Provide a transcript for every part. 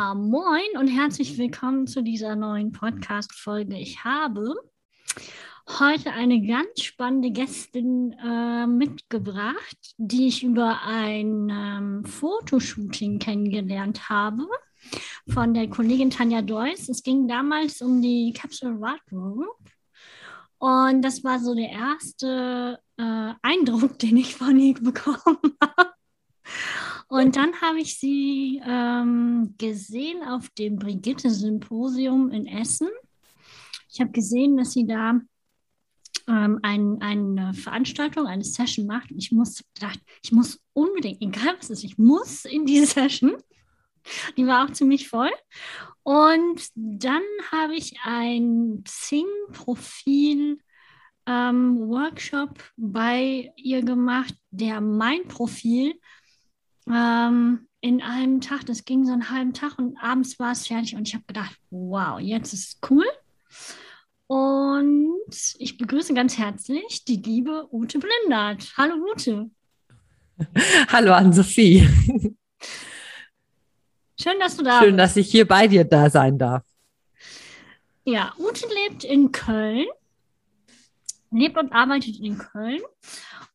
Ja, moin und herzlich willkommen zu dieser neuen Podcast-Folge. Ich habe heute eine ganz spannende Gästin äh, mitgebracht, die ich über ein ähm, Fotoshooting kennengelernt habe von der Kollegin Tanja Deuss. Es ging damals um die Capsule Wardrobe. Und das war so der erste äh, Eindruck, den ich von ihr bekommen habe. Und dann habe ich sie ähm, gesehen auf dem Brigitte-Symposium in Essen. Ich habe gesehen, dass sie da ähm, ein, eine Veranstaltung, eine Session macht. Ich muss gedacht, ich muss unbedingt, egal was es ist, ich muss in diese Session. Die war auch ziemlich voll. Und dann habe ich ein Xing-Profil ähm, Workshop bei ihr gemacht, der mein Profil ähm, in einem Tag, das ging so einen halben Tag und abends war es fertig und ich habe gedacht, wow, jetzt ist es cool. Und ich begrüße ganz herzlich die liebe Ute Blindert. Hallo Ute. Hallo Ann-Sophie. Schön, dass du da bist. Schön, dass ich hier bei dir da sein darf. Ja, Ute lebt in Köln, lebt und arbeitet in Köln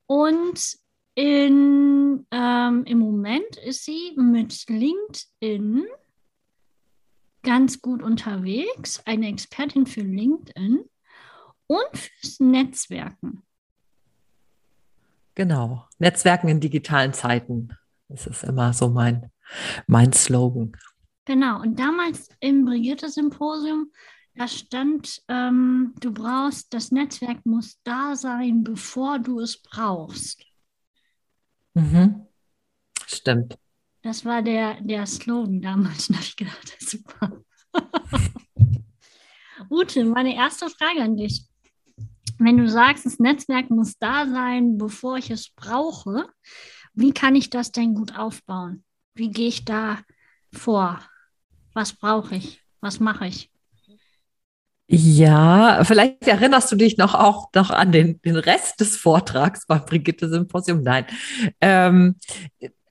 und in, ähm, Im Moment ist sie mit LinkedIn ganz gut unterwegs, eine Expertin für LinkedIn und fürs Netzwerken. Genau, Netzwerken in digitalen Zeiten. Das ist immer so mein, mein Slogan. Genau, und damals im Brigitte-Symposium, da stand, ähm, du brauchst, das Netzwerk muss da sein, bevor du es brauchst. Mhm. Stimmt. Das war der, der Slogan damals. Da habe ich gedacht, super. Ute, meine erste Frage an dich. Wenn du sagst, das Netzwerk muss da sein, bevor ich es brauche, wie kann ich das denn gut aufbauen? Wie gehe ich da vor? Was brauche ich? Was mache ich? Ja, vielleicht erinnerst du dich noch auch noch an den, den Rest des Vortrags beim Brigitte-Symposium. Nein. Ähm,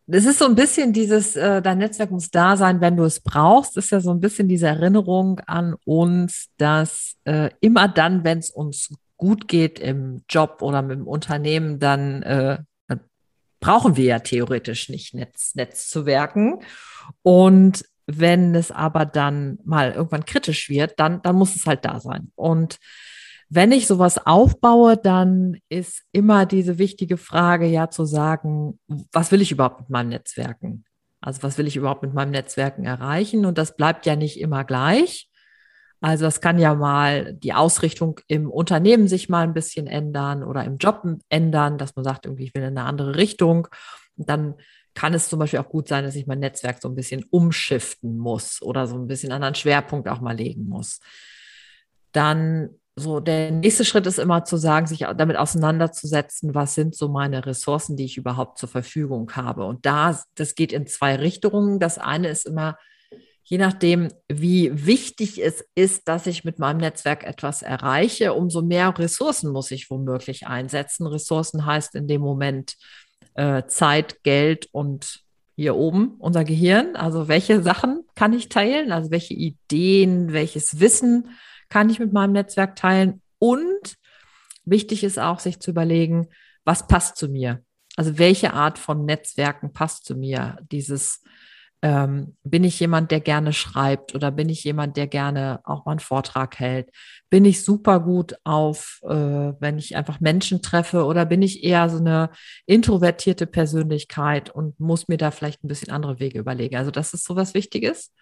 es ist so ein bisschen dieses, äh, dein Netzwerk muss da sein, wenn du es brauchst, ist ja so ein bisschen diese Erinnerung an uns, dass äh, immer dann, wenn es uns gut geht im Job oder mit dem Unternehmen, dann, äh, dann brauchen wir ja theoretisch nicht Netz, Netzwerken. Und wenn es aber dann mal irgendwann kritisch wird, dann, dann muss es halt da sein. Und wenn ich sowas aufbaue, dann ist immer diese wichtige Frage ja zu sagen, was will ich überhaupt mit meinem Netzwerken? Also was will ich überhaupt mit meinem Netzwerken erreichen? Und das bleibt ja nicht immer gleich. Also das kann ja mal die Ausrichtung im Unternehmen sich mal ein bisschen ändern oder im Job ändern, dass man sagt, irgendwie ich will in eine andere Richtung. Und dann kann es zum Beispiel auch gut sein, dass ich mein Netzwerk so ein bisschen umschiften muss oder so ein bisschen anderen Schwerpunkt auch mal legen muss. Dann so der nächste Schritt ist immer zu sagen, sich damit auseinanderzusetzen, was sind so meine Ressourcen, die ich überhaupt zur Verfügung habe. Und da, das geht in zwei Richtungen. Das eine ist immer, je nachdem, wie wichtig es ist, dass ich mit meinem Netzwerk etwas erreiche, umso mehr Ressourcen muss ich womöglich einsetzen. Ressourcen heißt in dem Moment äh, Zeit, Geld und hier oben unser Gehirn. Also welche Sachen kann ich teilen? Also welche Ideen, welches Wissen kann ich mit meinem Netzwerk teilen? Und wichtig ist auch, sich zu überlegen, was passt zu mir? Also welche Art von Netzwerken passt zu mir? Dieses ähm, bin ich jemand, der gerne schreibt oder bin ich jemand, der gerne auch mal einen Vortrag hält? Bin ich super gut auf, äh, wenn ich einfach Menschen treffe oder bin ich eher so eine introvertierte Persönlichkeit und muss mir da vielleicht ein bisschen andere Wege überlegen? Also das ist so was Wichtiges.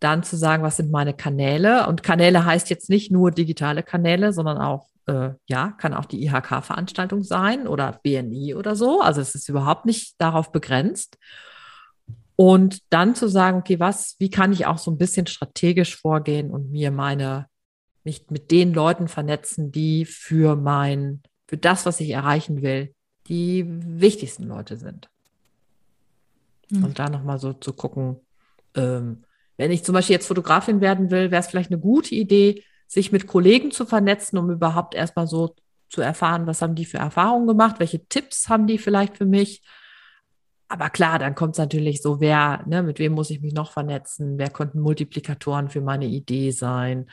Dann zu sagen, was sind meine Kanäle? Und Kanäle heißt jetzt nicht nur digitale Kanäle, sondern auch äh, ja, kann auch die IHK-Veranstaltung sein oder BNI oder so. Also es ist überhaupt nicht darauf begrenzt. Und dann zu sagen, okay, was, wie kann ich auch so ein bisschen strategisch vorgehen und mir meine, nicht mit den Leuten vernetzen, die für mein, für das, was ich erreichen will, die wichtigsten Leute sind. Mhm. Und da nochmal so zu gucken, ähm, wenn ich zum Beispiel jetzt Fotografin werden will, wäre es vielleicht eine gute Idee, sich mit Kollegen zu vernetzen, um überhaupt erstmal so zu erfahren, was haben die für Erfahrungen gemacht, welche Tipps haben die vielleicht für mich aber klar, dann kommt es natürlich so, wer, ne, mit wem muss ich mich noch vernetzen? Wer könnten Multiplikatoren für meine Idee sein?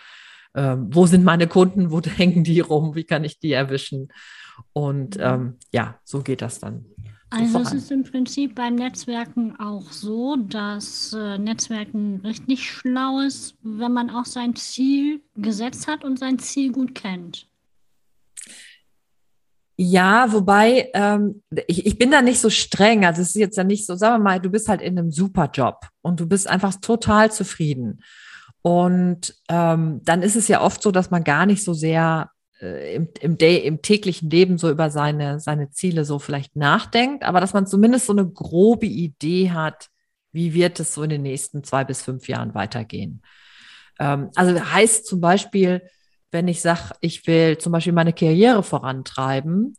Ähm, wo sind meine Kunden? Wo hängen die rum? Wie kann ich die erwischen? Und mhm. ähm, ja, so geht das dann. Also es ist im Prinzip beim Netzwerken auch so, dass äh, Netzwerken richtig schlau ist, wenn man auch sein Ziel gesetzt hat und sein Ziel gut kennt. Ja, wobei ähm, ich, ich bin da nicht so streng. Also es ist jetzt ja nicht so, sagen wir mal, du bist halt in einem super Job und du bist einfach total zufrieden. Und ähm, dann ist es ja oft so, dass man gar nicht so sehr äh, im, im, Day, im täglichen Leben so über seine, seine Ziele so vielleicht nachdenkt, aber dass man zumindest so eine grobe Idee hat, wie wird es so in den nächsten zwei bis fünf Jahren weitergehen. Ähm, also heißt zum Beispiel, wenn ich sage, ich will zum Beispiel meine Karriere vorantreiben,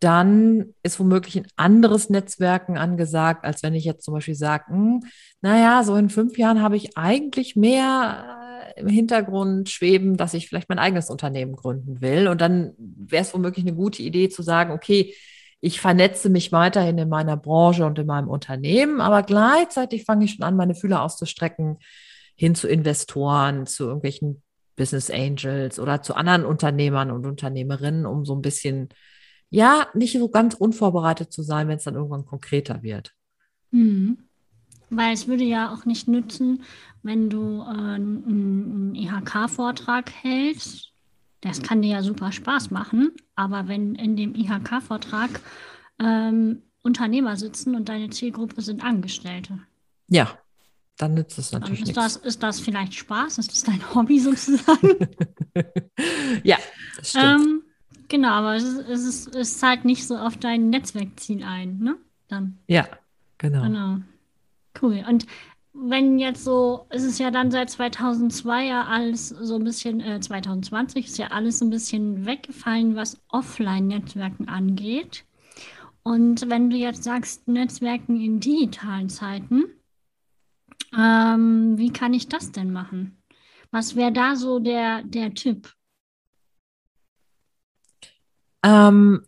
dann ist womöglich ein anderes Netzwerken angesagt, als wenn ich jetzt zum Beispiel sage, hm, naja, so in fünf Jahren habe ich eigentlich mehr im Hintergrund schweben, dass ich vielleicht mein eigenes Unternehmen gründen will. Und dann wäre es womöglich eine gute Idee zu sagen, okay, ich vernetze mich weiterhin in meiner Branche und in meinem Unternehmen, aber gleichzeitig fange ich schon an, meine Fühler auszustrecken hin zu Investoren, zu irgendwelchen Business Angels oder zu anderen Unternehmern und Unternehmerinnen, um so ein bisschen, ja, nicht so ganz unvorbereitet zu sein, wenn es dann irgendwann konkreter wird. Mhm. Weil es würde ja auch nicht nützen, wenn du äh, einen IHK-Vortrag hältst. Das kann dir ja super Spaß machen, aber wenn in dem IHK-Vortrag ähm, Unternehmer sitzen und deine Zielgruppe sind Angestellte. Ja, dann nützt es natürlich ist nichts. Das, ist das vielleicht Spaß? Ist das dein Hobby sozusagen? ja, das stimmt. Ähm, genau, aber es, ist, es, ist, es zahlt nicht so auf dein Netzwerkziel ein, ne? Dann. Ja, genau. Genau. Cool. Und wenn jetzt so, ist es ja dann seit 2002 ja alles so ein bisschen, äh, 2020 ist ja alles ein bisschen weggefallen, was Offline-Netzwerken angeht. Und wenn du jetzt sagst, Netzwerken in digitalen Zeiten, ähm, wie kann ich das denn machen? Was wäre da so der, der Tipp? Ähm,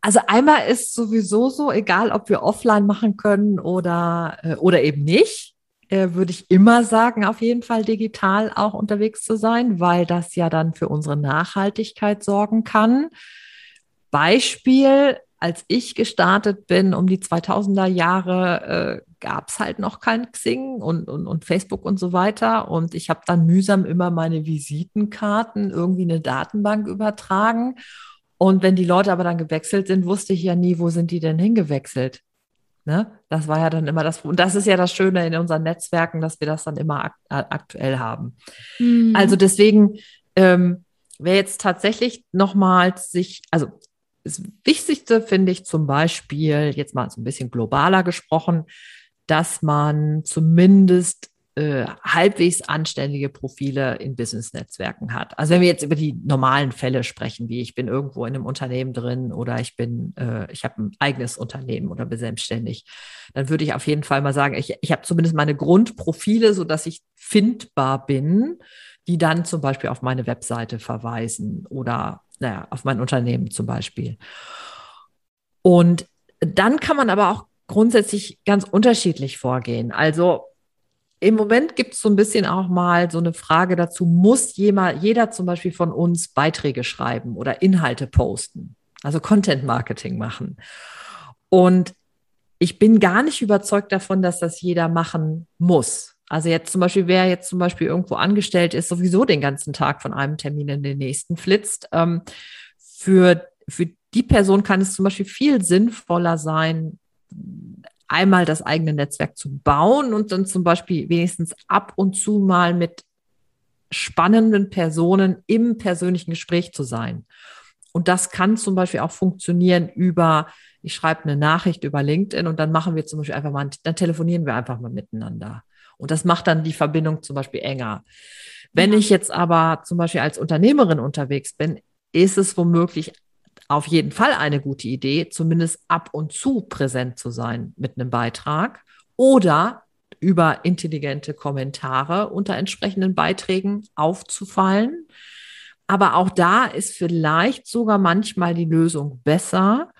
also einmal ist sowieso so, egal ob wir offline machen können oder, äh, oder eben nicht, äh, würde ich immer sagen, auf jeden Fall digital auch unterwegs zu sein, weil das ja dann für unsere Nachhaltigkeit sorgen kann. Beispiel, als ich gestartet bin, um die 2000er Jahre, äh, gab es halt noch kein Xing und, und, und Facebook und so weiter. Und ich habe dann mühsam immer meine Visitenkarten irgendwie eine Datenbank übertragen. Und wenn die Leute aber dann gewechselt sind, wusste ich ja nie, wo sind die denn hingewechselt. Ne? Das war ja dann immer das, und das ist ja das Schöne in unseren Netzwerken, dass wir das dann immer ak aktuell haben. Mhm. Also deswegen ähm, wäre jetzt tatsächlich nochmals sich, also das Wichtigste finde ich zum Beispiel, jetzt mal so ein bisschen globaler gesprochen, dass man zumindest äh, halbwegs anständige Profile in Business-Netzwerken hat. Also wenn wir jetzt über die normalen Fälle sprechen, wie ich bin irgendwo in einem Unternehmen drin oder ich bin, äh, ich habe ein eigenes Unternehmen oder bin selbstständig, dann würde ich auf jeden Fall mal sagen, ich, ich habe zumindest meine Grundprofile, so dass ich findbar bin, die dann zum Beispiel auf meine Webseite verweisen oder naja, auf mein Unternehmen zum Beispiel. Und dann kann man aber auch grundsätzlich ganz unterschiedlich vorgehen. Also im Moment gibt es so ein bisschen auch mal so eine Frage dazu, muss jemand, jeder zum Beispiel von uns Beiträge schreiben oder Inhalte posten, also Content Marketing machen. Und ich bin gar nicht überzeugt davon, dass das jeder machen muss. Also jetzt zum Beispiel, wer jetzt zum Beispiel irgendwo angestellt ist, sowieso den ganzen Tag von einem Termin in den nächsten flitzt, ähm, für, für die Person kann es zum Beispiel viel sinnvoller sein, einmal das eigene Netzwerk zu bauen und dann zum Beispiel wenigstens ab und zu mal mit spannenden Personen im persönlichen Gespräch zu sein. Und das kann zum Beispiel auch funktionieren über, ich schreibe eine Nachricht über LinkedIn und dann machen wir zum Beispiel einfach mal, dann telefonieren wir einfach mal miteinander. Und das macht dann die Verbindung zum Beispiel enger. Wenn ich jetzt aber zum Beispiel als Unternehmerin unterwegs bin, ist es womöglich auf jeden Fall eine gute Idee, zumindest ab und zu präsent zu sein mit einem Beitrag oder über intelligente Kommentare unter entsprechenden Beiträgen aufzufallen. Aber auch da ist vielleicht sogar manchmal die Lösung besser,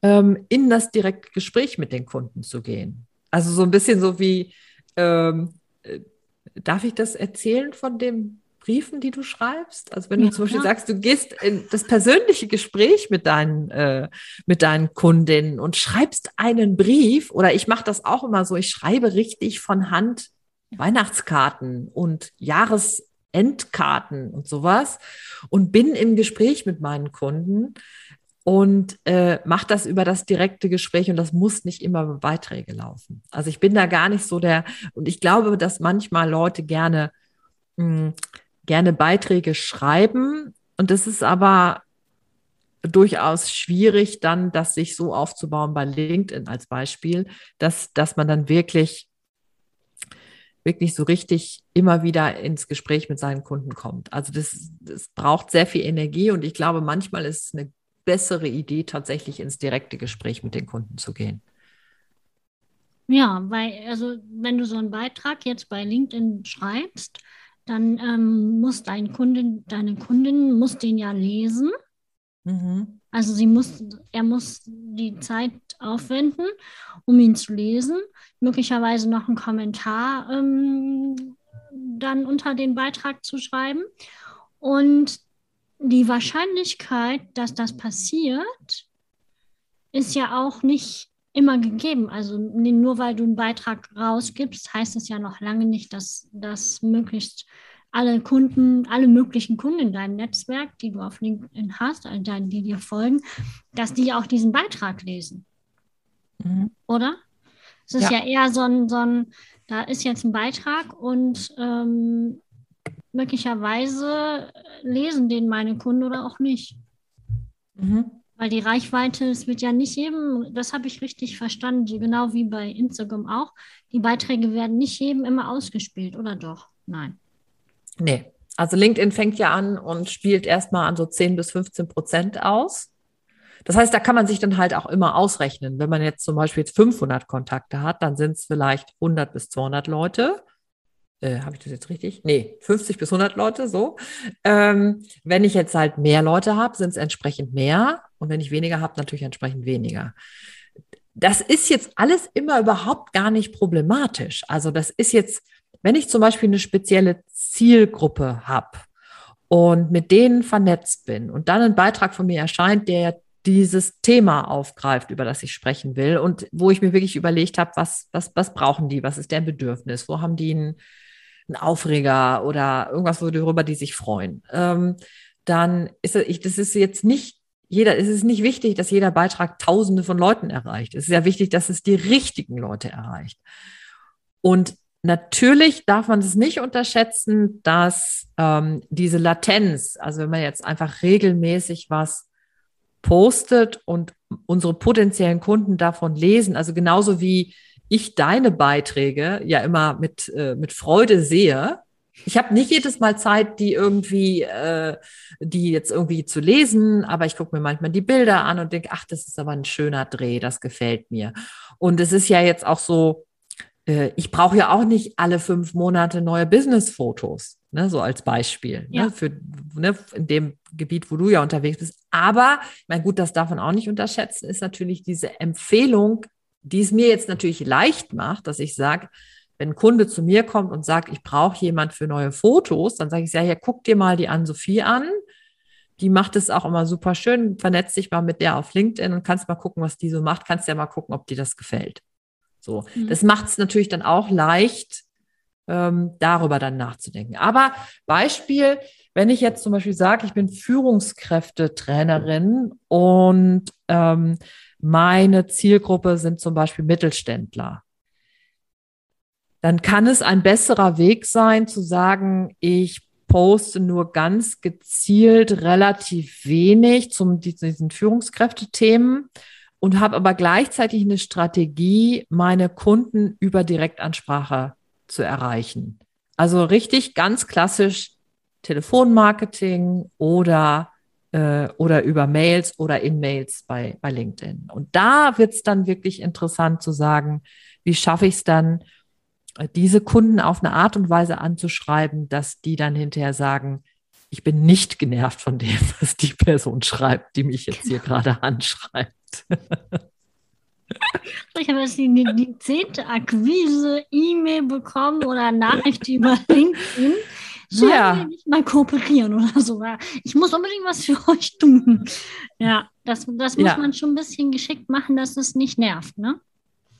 ähm, in das direkte Gespräch mit den Kunden zu gehen. Also so ein bisschen so wie, ähm, äh, darf ich das erzählen von den Briefen, die du schreibst? Also wenn ja, du zum Beispiel klar. sagst, du gehst in das persönliche Gespräch mit deinen, äh, mit deinen Kundinnen und schreibst einen Brief, oder ich mache das auch immer so, ich schreibe richtig von Hand Weihnachtskarten und Jahresendkarten und sowas und bin im Gespräch mit meinen Kunden und äh, mache das über das direkte Gespräch und das muss nicht immer über Beiträge laufen. Also ich bin da gar nicht so der und ich glaube, dass manchmal Leute gerne mh, hm, gerne Beiträge schreiben und das ist aber durchaus schwierig, dann das sich so aufzubauen bei LinkedIn als Beispiel, dass, dass man dann wirklich wirklich so richtig immer wieder ins Gespräch mit seinen Kunden kommt. Also das, das braucht sehr viel Energie und ich glaube, manchmal ist es eine bessere Idee, tatsächlich ins direkte Gespräch mit den Kunden zu gehen. Ja, weil, also wenn du so einen Beitrag jetzt bei LinkedIn schreibst, dann ähm, muss dein Kundin, deine Kundin muss den ja lesen. Mhm. Also sie muss, er muss die Zeit aufwenden, um ihn zu lesen, möglicherweise noch einen Kommentar ähm, dann unter den Beitrag zu schreiben. Und die Wahrscheinlichkeit, dass das passiert, ist ja auch nicht immer gegeben. Also nur weil du einen Beitrag rausgibst, heißt es ja noch lange nicht, dass das möglichst alle Kunden, alle möglichen Kunden in deinem Netzwerk, die du auf LinkedIn hast, also die dir folgen, dass die auch diesen Beitrag lesen. Mhm. Oder? Es ist ja. ja, eher so ein, so ein, da ist jetzt ein Beitrag und ähm, möglicherweise lesen den meine Kunden oder auch nicht. Mhm. Weil die Reichweite, es wird ja nicht jedem, das habe ich richtig verstanden, genau wie bei Instagram auch, die Beiträge werden nicht jedem immer ausgespielt, oder doch? Nein. Nee. Also LinkedIn fängt ja an und spielt erstmal an so 10 bis 15 Prozent aus. Das heißt, da kann man sich dann halt auch immer ausrechnen. Wenn man jetzt zum Beispiel jetzt 500 Kontakte hat, dann sind es vielleicht 100 bis 200 Leute. Äh, Habe ich das jetzt richtig? Nee, 50 bis 100 Leute, so. Ähm, wenn ich jetzt halt mehr Leute habe, sind es entsprechend mehr. Und wenn ich weniger habe, natürlich entsprechend weniger. Das ist jetzt alles immer überhaupt gar nicht problematisch. Also das ist jetzt wenn ich zum Beispiel eine spezielle Zielgruppe habe und mit denen vernetzt bin und dann ein Beitrag von mir erscheint, der dieses Thema aufgreift, über das ich sprechen will und wo ich mir wirklich überlegt habe, was, was, was brauchen die, was ist deren Bedürfnis, wo haben die einen, einen Aufreger oder irgendwas, worüber die sich freuen, ähm, dann ist ich, das ist jetzt nicht jeder, es ist nicht wichtig, dass jeder Beitrag Tausende von Leuten erreicht. Es ist ja wichtig, dass es die richtigen Leute erreicht. Und Natürlich darf man es nicht unterschätzen, dass ähm, diese Latenz, also wenn man jetzt einfach regelmäßig was postet und unsere potenziellen Kunden davon lesen, also genauso wie ich deine Beiträge ja immer mit, äh, mit Freude sehe. Ich habe nicht jedes Mal Zeit, die irgendwie, äh, die jetzt irgendwie zu lesen, aber ich gucke mir manchmal die Bilder an und denke, ach, das ist aber ein schöner Dreh, das gefällt mir. Und es ist ja jetzt auch so, äh, ich brauche ja auch nicht alle fünf Monate neue Business-Fotos, ne, so als Beispiel, ne, ja. ne, für, ne, in dem Gebiet, wo du ja unterwegs bist. Aber, ich meine, gut, das darf man auch nicht unterschätzen, ist natürlich diese Empfehlung, die es mir jetzt natürlich leicht macht, dass ich sage, wenn ein Kunde zu mir kommt und sagt, ich brauche jemand für neue Fotos, dann sage ich, ja, hier, guck dir mal die Ann-Sophie an. Die macht es auch immer super schön. Vernetz dich mal mit der auf LinkedIn und kannst mal gucken, was die so macht. Kannst ja mal gucken, ob dir das gefällt. So, mhm. das macht es natürlich dann auch leicht, ähm, darüber dann nachzudenken. Aber Beispiel, wenn ich jetzt zum Beispiel sage, ich bin Führungskräftetrainerin und ähm, meine Zielgruppe sind zum Beispiel Mittelständler, dann kann es ein besserer Weg sein zu sagen, ich poste nur ganz gezielt relativ wenig zum diesen Führungskräftethemen und habe aber gleichzeitig eine Strategie, meine Kunden über Direktansprache zu erreichen. Also richtig ganz klassisch Telefonmarketing oder, äh, oder über Mails oder in Mails bei, bei LinkedIn. Und da wird es dann wirklich interessant zu sagen, wie schaffe ich es dann, diese Kunden auf eine Art und Weise anzuschreiben, dass die dann hinterher sagen, ich bin nicht genervt von dem, was die Person schreibt, die mich jetzt hier gerade anschreibt. Ich habe jetzt die, die zehnte Akquise-E-Mail bekommen oder Nachricht über LinkedIn. Sollen ja. wir nicht mal kooperieren oder so? Ich muss unbedingt was für euch tun. Ja, das, das muss ja. man schon ein bisschen geschickt machen, dass es nicht nervt, ne?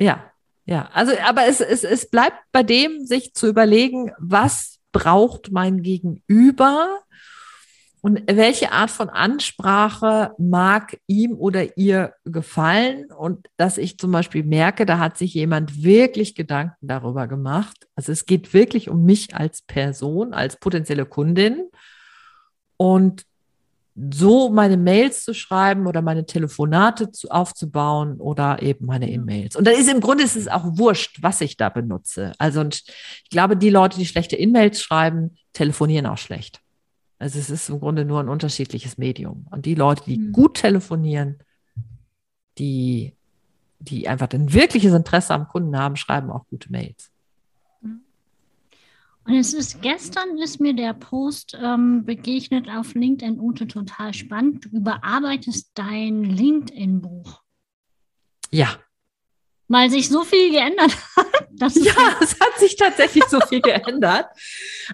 Ja, ja. Also, aber es, es, es bleibt bei dem, sich zu überlegen, was braucht mein Gegenüber und welche Art von Ansprache mag ihm oder ihr gefallen? Und dass ich zum Beispiel merke, da hat sich jemand wirklich Gedanken darüber gemacht. Also es geht wirklich um mich als Person, als potenzielle Kundin. Und so meine Mails zu schreiben oder meine Telefonate zu, aufzubauen oder eben meine E-Mails. Und da ist im Grunde ist es auch wurscht, was ich da benutze. Also und ich glaube, die Leute, die schlechte E-Mails schreiben, telefonieren auch schlecht. Also es ist im Grunde nur ein unterschiedliches Medium. Und die Leute, die mhm. gut telefonieren, die, die einfach ein wirkliches Interesse am Kunden haben, schreiben auch gute Mails. Mhm. Und es ist gestern ist mir der Post ähm, begegnet auf LinkedIn Ute total spannend. Du überarbeitest dein LinkedIn-Buch. Ja, weil sich so viel geändert hat. Ja, es hat sich tatsächlich so viel geändert.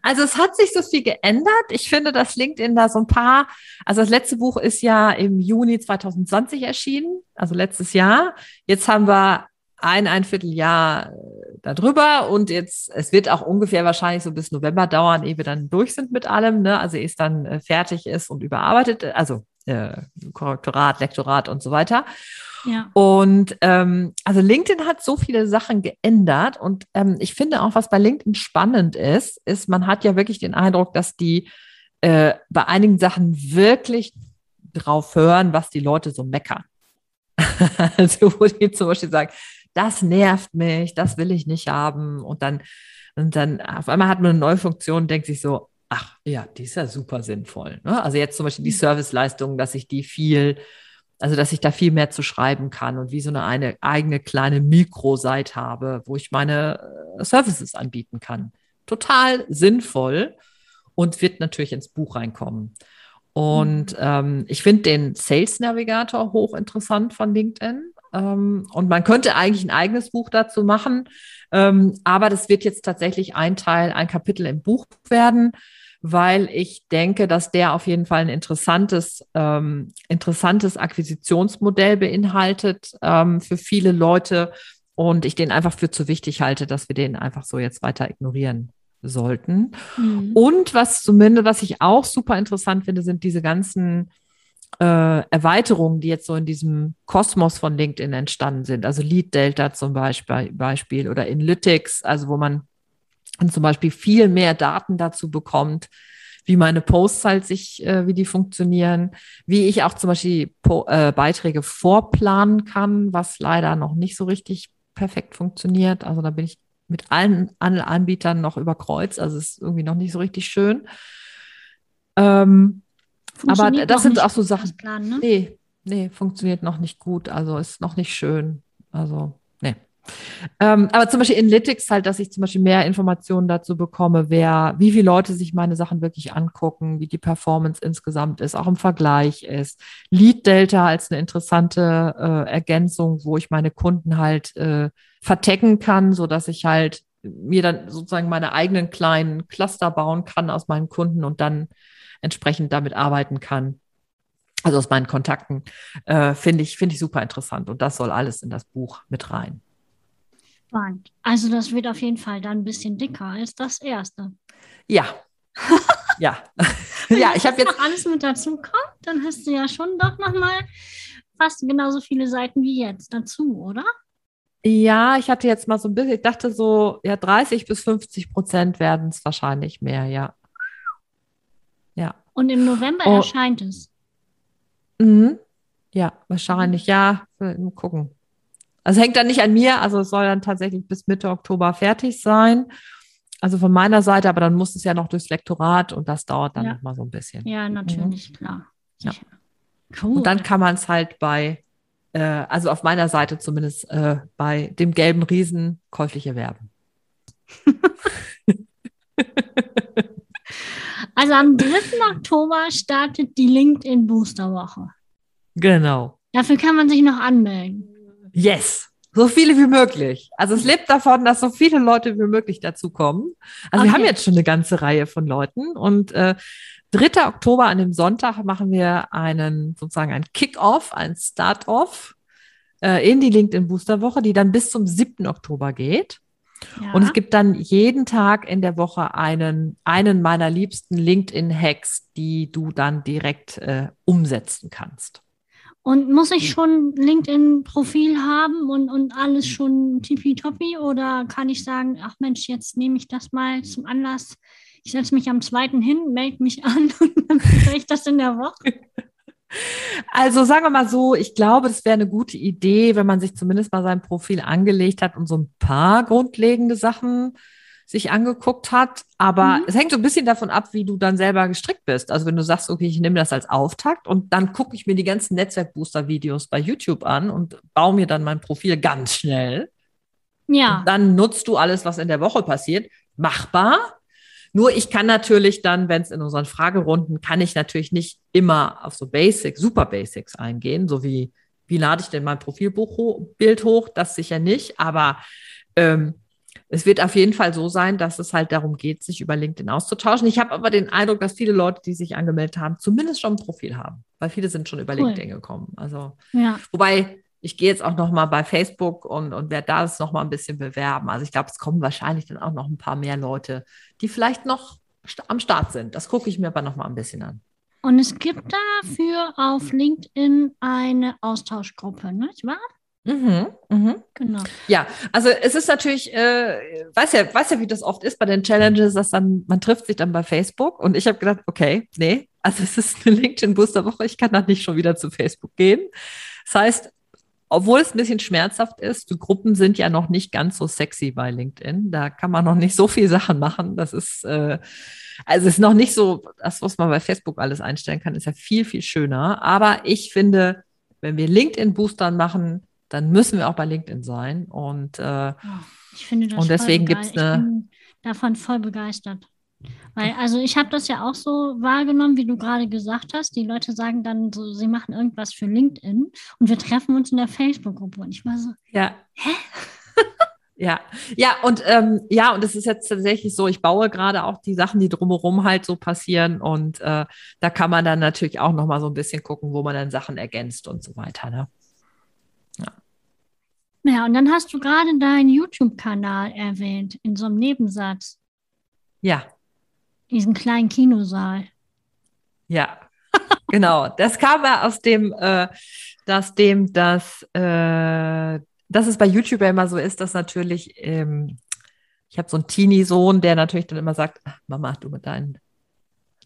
Also es hat sich so viel geändert. Ich finde, dass LinkedIn da so ein paar, also das letzte Buch ist ja im Juni 2020 erschienen, also letztes Jahr. Jetzt haben wir ein, ein Vierteljahr äh, darüber und jetzt, es wird auch ungefähr wahrscheinlich so bis November dauern, ehe wir dann durch sind mit allem, ne? also ehe es dann äh, fertig ist und überarbeitet, also äh, Korrektorat, Lektorat und so weiter. Ja. Und ähm, also LinkedIn hat so viele Sachen geändert und ähm, ich finde auch, was bei LinkedIn spannend ist, ist, man hat ja wirklich den Eindruck, dass die äh, bei einigen Sachen wirklich drauf hören, was die Leute so meckern. also wo die zum Beispiel sagen, das nervt mich, das will ich nicht haben und dann und dann auf einmal hat man eine neue Funktion denkt sich so, ach ja, die ist ja super sinnvoll. Ne? Also jetzt zum Beispiel die mhm. Serviceleistung, dass ich die viel also, dass ich da viel mehr zu schreiben kann und wie so eine, eine eigene kleine Mikroseite habe, wo ich meine äh, Services anbieten kann. Total sinnvoll und wird natürlich ins Buch reinkommen. Und mhm. ähm, ich finde den Sales Navigator hochinteressant von LinkedIn. Ähm, und man könnte eigentlich ein eigenes Buch dazu machen. Ähm, aber das wird jetzt tatsächlich ein Teil, ein Kapitel im Buch werden weil ich denke, dass der auf jeden Fall ein interessantes, ähm, interessantes Akquisitionsmodell beinhaltet für viele Leute und ich den einfach für zu wichtig halte, dass wir den einfach so jetzt weiter ignorieren sollten. Mhm. Und was zumindest, was ich auch super interessant finde, sind diese ganzen äh, Erweiterungen, die jetzt so in diesem Kosmos von LinkedIn entstanden sind. Also Lead Delta zum Beispiel, oder Inlytics, also wo man zum Beispiel viel mehr Daten dazu bekommt, wie meine Posts halt sich, äh, wie die funktionieren, wie ich auch zum Beispiel po äh, Beiträge vorplanen kann, was leider noch nicht so richtig perfekt funktioniert. Also da bin ich mit allen, Anbietern noch über Kreuz, also es ist irgendwie noch nicht so richtig schön. Ähm, aber das sind auch so Sachen. Plan, ne? Nee, nee, funktioniert noch nicht gut, also ist noch nicht schön. Also, nee. Ähm, aber zum Beispiel Analytics halt, dass ich zum Beispiel mehr Informationen dazu bekomme, wer, wie viele Leute sich meine Sachen wirklich angucken, wie die Performance insgesamt ist, auch im Vergleich ist. Lead Delta als eine interessante äh, Ergänzung, wo ich meine Kunden halt äh, vertecken kann, so dass ich halt mir dann sozusagen meine eigenen kleinen Cluster bauen kann aus meinen Kunden und dann entsprechend damit arbeiten kann. Also aus meinen Kontakten, äh, finde ich, finde ich super interessant. Und das soll alles in das Buch mit rein. Spannend. Also das wird auf jeden Fall dann ein bisschen dicker als das erste. Ja. ja. ja, ich habe jetzt noch alles mit dazu kommt, dann hast du ja schon doch noch mal fast genauso viele Seiten wie jetzt dazu, oder? Ja, ich hatte jetzt mal so ein bisschen, ich dachte so, ja, 30 bis 50 Prozent werden es wahrscheinlich mehr, ja. Ja. Und im November oh. erscheint es. Mhm. Ja, wahrscheinlich, ja. Mal gucken. Also hängt dann nicht an mir, also es soll dann tatsächlich bis Mitte Oktober fertig sein. Also von meiner Seite, aber dann muss es ja noch durchs Lektorat und das dauert dann ja. noch mal so ein bisschen. Ja, natürlich, mhm. klar. Ja. Cool. Und dann kann man es halt bei, äh, also auf meiner Seite zumindest äh, bei dem gelben Riesen käuflich erwerben. Also am 3. Oktober startet die LinkedIn Booster Woche. Genau. Dafür kann man sich noch anmelden. Yes. So viele wie möglich. Also es lebt davon, dass so viele Leute wie möglich dazukommen. Also wir Okay. haben jetzt schon eine ganze Reihe von Leuten und äh, 3. Oktober an dem Sonntag machen wir einen sozusagen einen Kick-Off, einen Start-Off äh, in die LinkedIn Booster Woche, die dann bis zum 7. Oktober geht. Ja. Und es gibt dann jeden Tag in der Woche einen, einen meiner liebsten LinkedIn-Hacks, die du dann direkt äh, umsetzen kannst. Und muss ich schon LinkedIn-Profil haben und, und alles schon tippitoppi? Oder kann ich sagen, ach Mensch, jetzt nehme ich das mal zum Anlass. Ich setze mich am zweiten hin, melde mich an und dann mache ich das in der Woche. Also sagen wir mal so, ich glaube, es wäre eine gute Idee, wenn man sich zumindest mal sein Profil angelegt hat und so ein paar grundlegende Sachen sich angeguckt hat. Aber Mhm. es hängt so ein bisschen davon ab, wie du dann selber gestrickt bist. Also wenn du sagst, okay, ich nehme das als Auftakt und dann gucke ich mir die ganzen Netzwerkbooster-Videos bei YouTube an und baue mir dann mein Profil ganz schnell. Ja, Und dann nutzt du alles, was in der Woche passiert. Machbar. Nur ich kann natürlich dann, wenn es in unseren Fragerunden, kann ich natürlich nicht immer auf so Basics, Super Basics eingehen, so wie, wie lade ich denn mein Profilbuch ho Bild hoch? Das sicher nicht, aber ähm, es wird auf jeden Fall so sein, dass es halt darum geht, sich über LinkedIn auszutauschen. Ich habe aber den Eindruck, dass viele Leute, die sich angemeldet haben, zumindest schon ein Profil haben, weil viele sind schon über Cool. LinkedIn gekommen. Also ja. Wobei, ich gehe jetzt auch noch mal bei Facebook und, und werde das noch mal ein bisschen bewerben. Also ich glaube, es kommen wahrscheinlich dann auch noch ein paar mehr Leute, die vielleicht noch st am Start sind. Das gucke ich mir aber noch mal ein bisschen an. Und es gibt dafür auf LinkedIn eine Austauschgruppe, nicht wahr? Mhm, mhm. Genau. Ja, also es ist natürlich, äh, weiß ja, weiß ja, wie das oft ist bei den Challenges, dass dann, man trifft sich dann bei Facebook und ich habe gedacht, okay, nee, also es ist eine LinkedIn-Booster-Woche, ich kann dann nicht schon wieder zu Facebook gehen. Das heißt, obwohl es ein bisschen schmerzhaft ist, die Gruppen sind ja noch nicht ganz so sexy bei LinkedIn. Da kann man noch nicht so viel Sachen machen. Das ist, äh, also es ist noch nicht so, das, was man bei Facebook alles einstellen kann, ist ja viel, viel schöner. Aber ich finde, wenn wir LinkedIn-Boostern machen, dann müssen wir auch bei LinkedIn sein. Und äh, Ja, ich finde das Und deswegen gibt's begeistert. eine- Ich bin davon voll begeistert. Weil, also ich habe das ja auch so wahrgenommen, wie du gerade gesagt hast. Die Leute sagen dann so, sie machen irgendwas für LinkedIn und wir treffen uns in der Facebook-Gruppe. Und ich war so, Ja. Ja, ja, und ähm, ja, und es ist jetzt tatsächlich so, ich baue gerade auch die Sachen, die drumherum halt so passieren. Und äh, da kann man dann natürlich auch nochmal so ein bisschen gucken, wo man dann Sachen ergänzt und so weiter. Ne? Ja, und dann hast du gerade deinen YouTube-Kanal erwähnt, in so einem Nebensatz, Ja, diesen kleinen Kinosaal. ja, genau. Das kam ja aus dem, äh, dass dem das, äh, dass es bei YouTube ja immer so ist, dass natürlich, ähm, ich habe so einen Teenie-Sohn, der natürlich dann immer sagt, "Ach, Mama, du mit deinen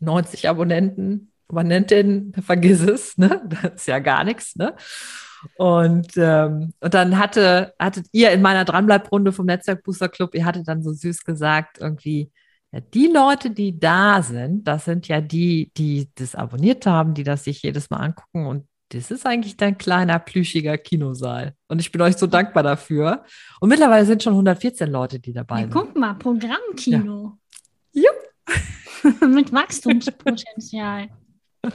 90 Abonnenten, Abonnentinnen, vergiss es, ne? Das ist ja gar nichts, ne? Und, ähm, und dann hatte, hattet ihr in meiner Dranbleibrunde vom Netzwerk Booster Club, ihr hattet dann so süß gesagt, irgendwie, ja, die Leute, die da sind, das sind ja die, die das abonniert haben, die das sich jedes Mal angucken und das ist eigentlich dein kleiner, plüschiger Kinosaal. Und ich bin euch so dankbar dafür. Und mittlerweile sind schon 114 Leute, die dabei Ja, sind. guck mal, Programmkino. Jupp. Mit Wachstumspotenzial.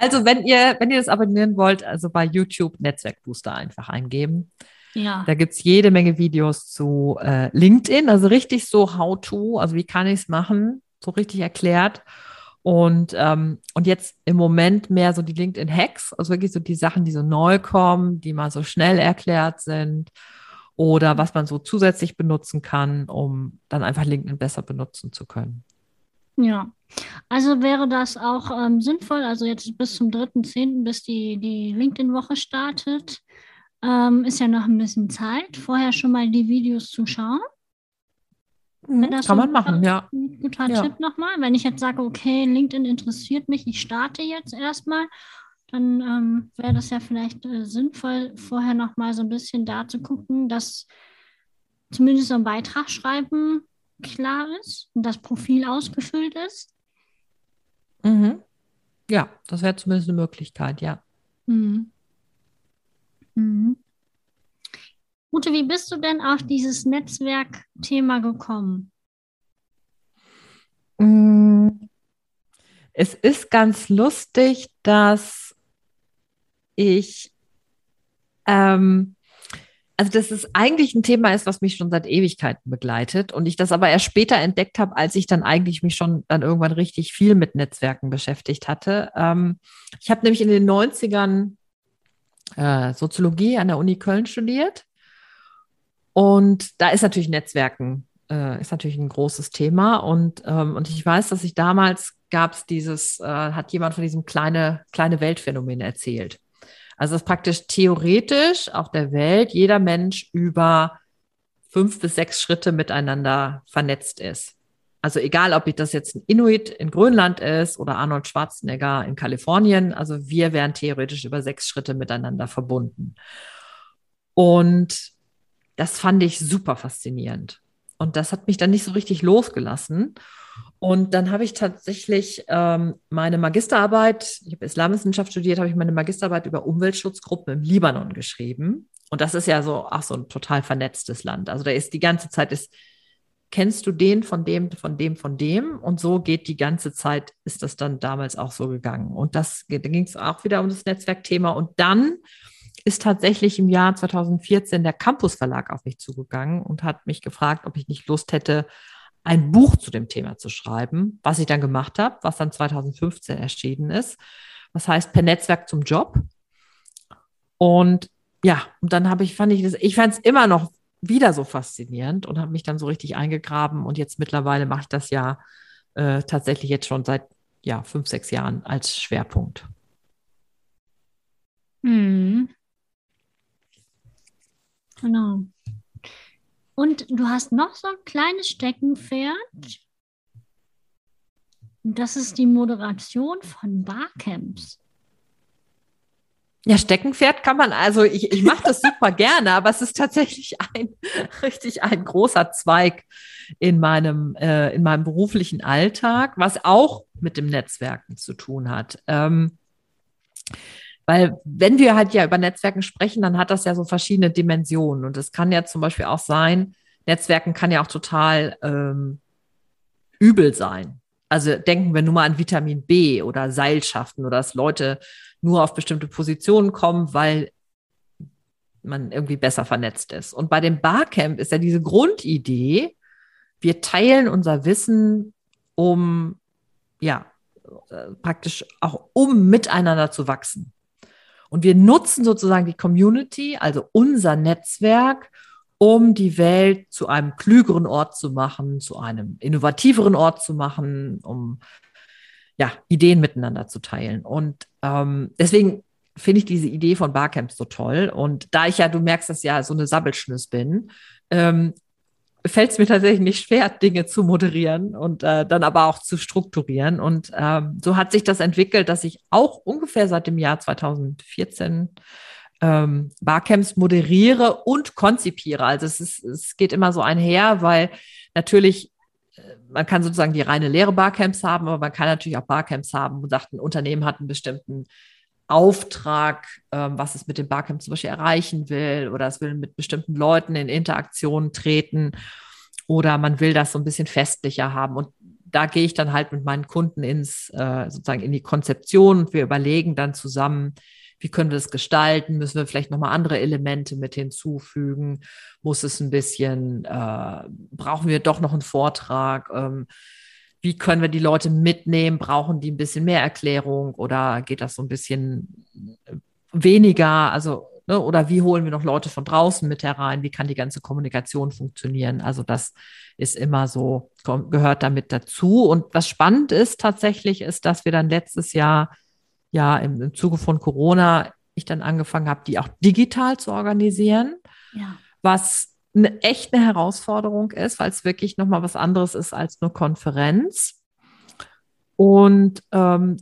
Also, wenn ihr, wenn ihr das abonnieren wollt, also bei YouTube Netzwerkbooster einfach eingeben. Ja. Da gibt's jede Menge Videos zu äh, LinkedIn, also richtig so How-to, also wie kann ich es machen, so richtig erklärt. Und, ähm, und jetzt im Moment mehr so die LinkedIn-Hacks, also wirklich so die Sachen, die so neu kommen, die mal so schnell erklärt sind oder was man so zusätzlich benutzen kann, um dann einfach LinkedIn besser benutzen zu können. Ja, also wäre das auch ähm, sinnvoll, also jetzt bis zum 3.10., bis die, die LinkedIn-Woche startet, ähm, ist ja noch ein bisschen Zeit, vorher schon mal die Videos zu schauen. Das Kann man machen, ja. Ein guter Ja. Tipp nochmal. Wenn ich jetzt sage, okay, LinkedIn interessiert mich, ich starte jetzt erstmal, dann ähm, wäre das ja vielleicht äh, sinnvoll, vorher nochmal so ein bisschen da zu gucken, dass zumindest so ein Beitrag schreiben klar ist und das Profil ausgefüllt ist. Mhm. Ja, das wäre zumindest eine Möglichkeit, ja. Mhm. Mhm. Ute, wie bist du denn auf dieses Netzwerkthema gekommen? Mm, es ist ganz lustig, dass ich, ähm, also dass es eigentlich ein Thema ist, was mich schon seit Ewigkeiten begleitet und ich das aber erst später entdeckt habe, als ich dann eigentlich mich schon dann irgendwann richtig viel mit Netzwerken beschäftigt hatte. Ähm, ich habe nämlich in den 90ern äh, Soziologie an der Uni Köln studiert und da ist natürlich Netzwerken äh, ist natürlich ein großes Thema. Und, ähm, und ich weiß, dass ich damals gab es dieses, äh, hat jemand von diesem kleine, kleine Weltphänomen erzählt. Also dass praktisch theoretisch auf der Welt jeder Mensch über fünf bis sechs Schritte miteinander vernetzt ist. Also egal, ob ich das jetzt ein Inuit in Grönland ist oder Arnold Schwarzenegger in Kalifornien, also wir wären theoretisch über sechs Schritte miteinander verbunden. Und das fand ich super faszinierend. Und das hat mich dann nicht so richtig losgelassen. Und dann habe ich tatsächlich ähm, meine Magisterarbeit, ich habe Islamwissenschaft studiert, habe ich meine Magisterarbeit über Umweltschutzgruppen im Libanon geschrieben. Und das ist ja so, ach, so ein total vernetztes Land. Also da ist die ganze Zeit ist, kennst du den von dem, von dem, von dem? Und so geht die ganze Zeit, ist das dann damals auch so gegangen. Und das, da ging es auch wieder um das Netzwerkthema. Und dann ist tatsächlich im Jahr 2014 der Campus Verlag auf mich zugegangen und hat mich gefragt, ob ich nicht Lust hätte, ein Buch zu dem Thema zu schreiben, was ich dann gemacht habe, was dann 2015 erschienen ist. Was heißt per Netzwerk zum Job. Und ja, und dann habe ich, fand ich das, ich fand es immer noch wieder so faszinierend und habe mich dann so richtig eingegraben. Und jetzt mittlerweile mache ich das ja äh, tatsächlich jetzt schon seit ja, fünf, sechs Jahren als Schwerpunkt. Hm. Genau. Und du hast noch so ein kleines Steckenpferd. Das ist die Moderation von Barcamps. Ja, Steckenpferd kann man, also ich, ich mache das super gerne, aber es ist tatsächlich ein richtig ein großer Zweig in meinem, äh, in meinem beruflichen Alltag, was auch mit dem Netzwerken zu tun hat. Ähm, weil wenn wir halt ja über Netzwerken sprechen, dann hat das ja so verschiedene Dimensionen. Und es kann ja zum Beispiel auch sein, Netzwerken kann ja auch total ähm, übel sein. Also denken wir nur mal an Vitamin B oder Seilschaften oder dass Leute nur auf bestimmte Positionen kommen, weil man irgendwie besser vernetzt ist. Und bei dem Barcamp ist ja diese Grundidee, wir teilen unser Wissen, um ja äh, praktisch auch um miteinander zu wachsen. Und wir nutzen sozusagen die Community, also unser Netzwerk, um die Welt zu einem klügeren Ort zu machen, zu einem innovativeren Ort zu machen, um ja, Ideen miteinander zu teilen. Und ähm, deswegen finde ich diese Idee von Barcamps so toll. Und da ich ja, du merkst, dass ja so eine Sabbelschnüss bin, ähm, fällt es mir tatsächlich nicht schwer, Dinge zu moderieren und äh, dann aber auch zu strukturieren. Und ähm, so hat sich das entwickelt, dass ich auch ungefähr seit dem Jahr 2014 ähm, Barcamps moderiere und konzipiere. Also es, ist, es geht immer so einher, weil natürlich äh, man kann sozusagen die reine leere Barcamps haben, aber man kann natürlich auch Barcamps haben und sagt, ein Unternehmen hat einen bestimmten Auftrag, ähm, was es mit dem Barcamp zum Beispiel erreichen will oder es will mit bestimmten Leuten in Interaktion treten oder man will das so ein bisschen festlicher haben. Und da gehe ich dann halt mit meinen Kunden ins, äh, sozusagen in die Konzeption und wir überlegen dann zusammen, wie können wir das gestalten? Müssen wir vielleicht nochmal andere Elemente mit hinzufügen? Muss es ein bisschen, äh, brauchen wir doch noch einen Vortrag? Ähm, wie können wir die Leute mitnehmen? Brauchen die ein bisschen mehr Erklärung oder geht das so ein bisschen äh, weniger? Also, ne, oder wie holen wir noch Leute von draußen mit herein? Wie kann die ganze Kommunikation funktionieren? Also, das ist immer so, gehört damit dazu. Und was spannend ist tatsächlich, ist, dass wir dann letztes Jahr, ja, im, im Zuge von Corona, ich dann angefangen habe, die auch digital zu organisieren. Ja. Was eine echt eine Herausforderung ist, weil es wirklich nochmal was anderes ist als nur Konferenz. Und ähm,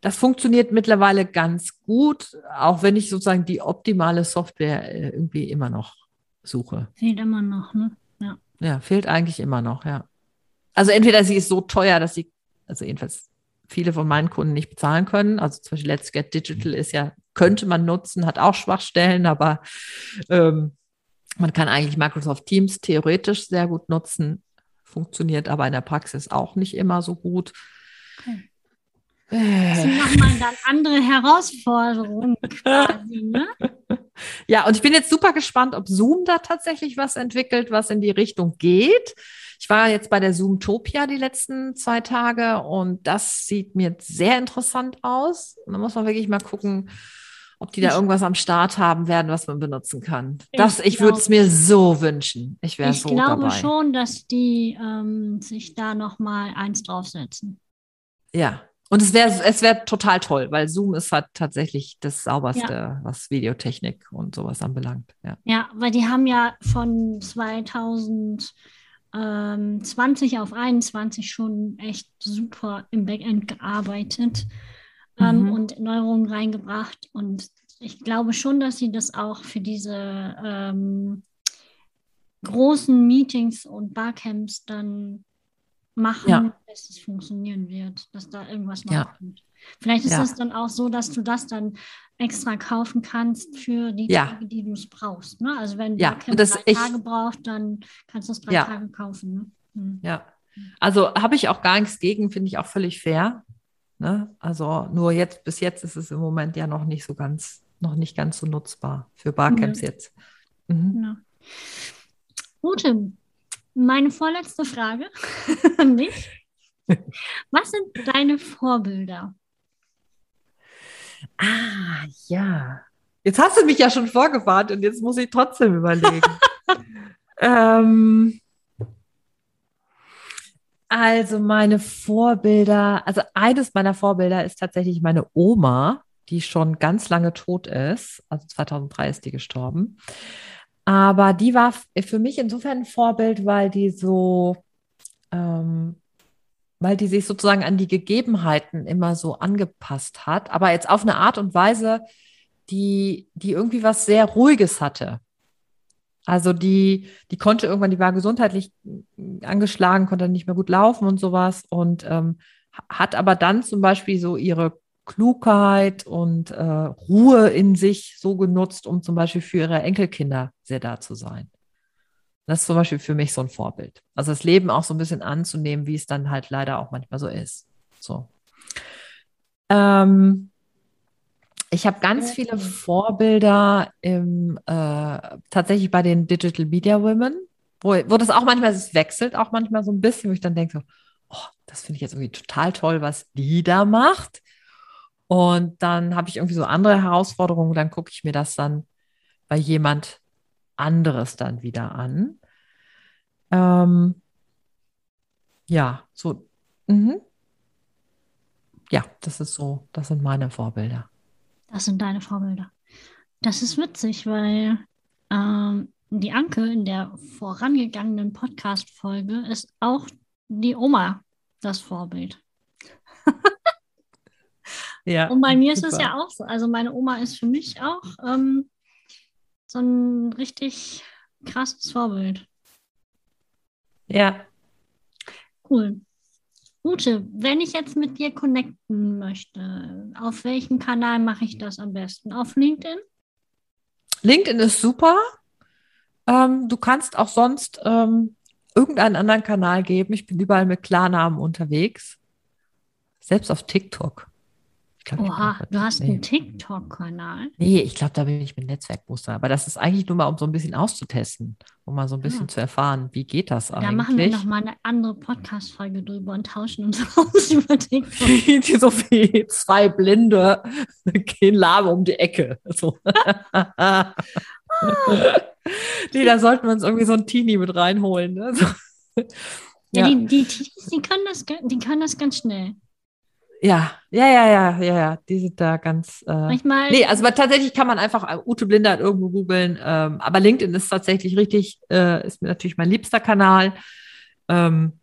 das funktioniert mittlerweile ganz gut, auch wenn ich sozusagen die optimale Software äh, irgendwie immer noch suche. Fehlt immer noch, ne? Ja. Ja, fehlt eigentlich immer noch, ja. Also entweder sie ist so teuer, dass sie, also jedenfalls viele von meinen Kunden nicht bezahlen können. Also zum Beispiel Let's Get Digital ist ja, könnte man nutzen, hat auch Schwachstellen, aber ähm, man kann eigentlich Microsoft Teams theoretisch sehr gut nutzen, funktioniert aber in der Praxis auch nicht immer so gut. Okay. Das sind nochmal dann andere Herausforderungen quasi, ne? Ja, und ich bin jetzt super gespannt, ob Zoom da tatsächlich was entwickelt, was in die Richtung geht. Ich war jetzt bei der Zoomtopia die letzten zwei Tage und das sieht mir sehr interessant aus. Da muss man wirklich mal gucken, ob die da irgendwas am Start haben werden, was man benutzen kann. Das, ich, ich würde es mir so wünschen. Ich wäre so dabei. Ich glaube schon, dass die ähm, sich da noch mal eins draufsetzen. Ja, und es wäre es wär total toll, weil Zoom ist halt tatsächlich das sauberste, ja. was Videotechnik und sowas anbelangt. Ja. ja, weil die haben ja von 2020 auf 21 schon echt super im Backend gearbeitet ähm, mhm. und Neuerungen reingebracht. Und ich glaube schon, dass sie das auch für diese ähm, großen Meetings und Barcamps dann machen, ja. dass es funktionieren wird, dass da irgendwas noch ja. kommt. Vielleicht ist es dann auch so, dass du das dann extra kaufen kannst für die ja. Tage, die du es brauchst. Ne? Also wenn du ja. drei ich, Tage brauchst, dann kannst du es drei Tage kaufen. Ne? Hm. Ja, also habe ich auch gar nichts gegen, finde ich auch völlig fair. Ne? Also nur jetzt, bis jetzt ist es im Moment ja noch nicht so ganz, noch nicht ganz so nutzbar für Barcamps jetzt. Mhm. Genau. Gute, meine vorletzte Frage an dich. Was sind deine Vorbilder? Ah, ja. Jetzt hast du mich ja schon vorgewarnt und jetzt muss ich trotzdem überlegen. ähm, also meine Vorbilder, also eines meiner Vorbilder ist tatsächlich meine Oma, die schon ganz lange tot ist. Also 2003 ist die gestorben. Aber die war für mich insofern ein Vorbild, weil die so, ähm, weil die sich sozusagen an die Gegebenheiten immer so angepasst hat, aber jetzt auf eine Art und Weise, die, die irgendwie was sehr Ruhiges hatte. Also die, die konnte irgendwann, die war gesundheitlich angeschlagen, konnte nicht mehr gut laufen und sowas und ähm, hat aber dann zum Beispiel so ihre Klugheit und äh, Ruhe in sich so genutzt, um zum Beispiel für ihre Enkelkinder sehr da zu sein. Das ist zum Beispiel für mich so ein Vorbild. Also das Leben auch so ein bisschen anzunehmen, wie es dann halt leider auch manchmal so ist. So. Ähm, ich habe ganz viele Vorbilder im, äh, tatsächlich bei den Digital Media Women, wo, wo das auch manchmal, es wechselt auch manchmal so ein bisschen, wo ich dann denke, so, oh, das finde ich jetzt irgendwie total toll, was die da macht. Und dann habe ich irgendwie so andere Herausforderungen, dann gucke ich mir das dann bei jemand anderes dann wieder an. Ähm, ja, so. Mhm. Ja, das ist so, das sind meine Vorbilder. Das sind deine Vorbilder. Das ist witzig, weil ähm, die Anke in der vorangegangenen Podcast-Folge ist auch die Oma das Vorbild. Ja, und bei mir super. ist es ja auch so. Also meine Oma ist für mich auch ähm, so ein richtig krasses Vorbild. Ja. Cool. Ute, wenn ich jetzt mit dir connecten möchte, auf welchem Kanal mache ich das am besten? Auf LinkedIn? LinkedIn ist super. Ähm, du kannst auch sonst ähm, irgendeinen anderen Kanal geben. Ich bin überall mit Klarnamen unterwegs. Selbst auf TikTok. Glaub, Oha, du hast nee. einen TikTok-Kanal? Nee, ich glaube, da bin ich mit Netzwerkbooster. Aber das ist eigentlich nur mal, um so ein bisschen auszutesten, um mal so ein bisschen ja. Zu erfahren, wie geht das eigentlich. Da machen wir noch mal eine andere Podcast-Folge drüber und tauschen uns aus über TikTok. so wie zwei Blinde gehen Lava um die Ecke. So. ah. nee, da sollten wir uns irgendwie so ein Teenie mit reinholen. Ne? So. Ja, ja, die, die Teenies, die können das, die können das ganz schnell. Ja, ja, ja, ja, ja, ja, die sind da ganz. Äh, Manchmal. Nee, also tatsächlich kann man einfach äh, Ute Blindert irgendwo googeln. Ähm, aber LinkedIn ist tatsächlich richtig, äh, ist mir natürlich mein liebster Kanal. Ähm,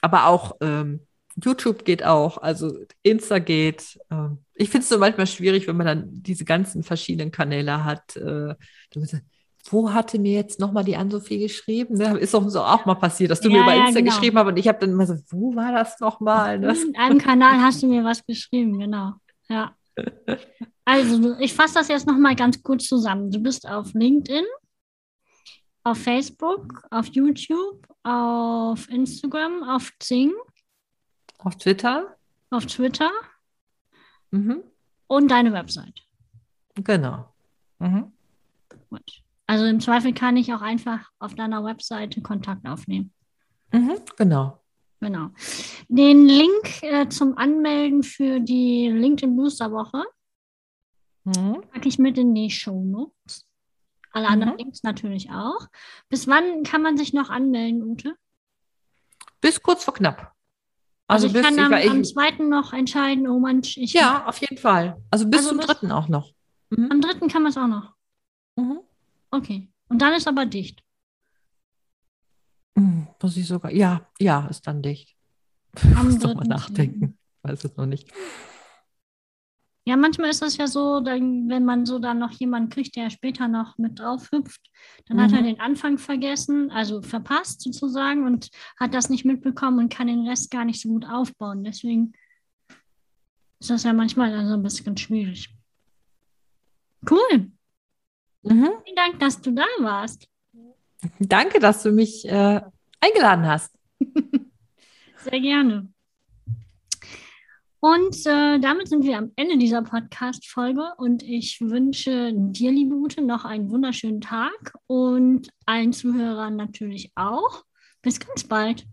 aber auch ähm, YouTube geht auch, also Insta geht. Ähm, ich finde es so manchmal schwierig, wenn man dann diese ganzen verschiedenen Kanäle hat. Äh, wo hatte mir jetzt nochmal die Ann-Sophie geschrieben? Ne? Ist so auch mal passiert, dass du ja, mir über Insta ja, genau. geschrieben hast und ich habe dann immer so, wo war das nochmal? Ne? In einem Kanal hast du mir was geschrieben, genau. Ja. Also, ich fasse das jetzt nochmal ganz kurz zusammen. Du bist auf LinkedIn, auf Facebook, auf YouTube, auf Instagram, auf Zing, Auf Twitter? auf Twitter Mhm. und deine Website. Genau. Mhm. Gut. Also im Zweifel kann ich auch einfach auf deiner Webseite Kontakt aufnehmen. Mhm. Genau. Genau. Den Link äh, zum Anmelden für die LinkedIn Booster Woche Mhm. packe ich mit in die Show Notes. Alle anderen Mhm. Links natürlich auch. Bis wann kann man sich noch anmelden, Ute? Bis kurz vor knapp. Also, Also, ich bis, kann am, ich, am zweiten noch entscheiden, oh ich ja, auf jeden Fall. Also bis Also zum bis- dritten auch noch. Mhm. am dritten kann man es auch noch. Mhm. Okay. Und dann ist aber dicht. Mhm. Muss ich sogar. Ja, ja, ist dann dicht. Am Muss doch mal nachdenken. Weiß es noch nicht. Ja, manchmal ist es ja so, dann, wenn man so dann noch jemanden kriegt, der später noch mit drauf hüpft, dann hat er Mhm. den Anfang vergessen, also verpasst sozusagen und hat das nicht mitbekommen und kann den Rest gar nicht so gut aufbauen. Deswegen ist das ja manchmal also ein bisschen schwierig. Cool. Mhm. Vielen Dank, dass du da warst. Danke, dass du mich äh, eingeladen hast. Sehr gerne. Und äh, damit sind wir am Ende dieser Podcast-Folge und ich wünsche dir, liebe Ute, noch einen wunderschönen Tag und allen Zuhörern natürlich auch. Bis ganz bald.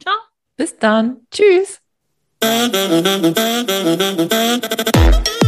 Ciao. Bis dann. Tschüss.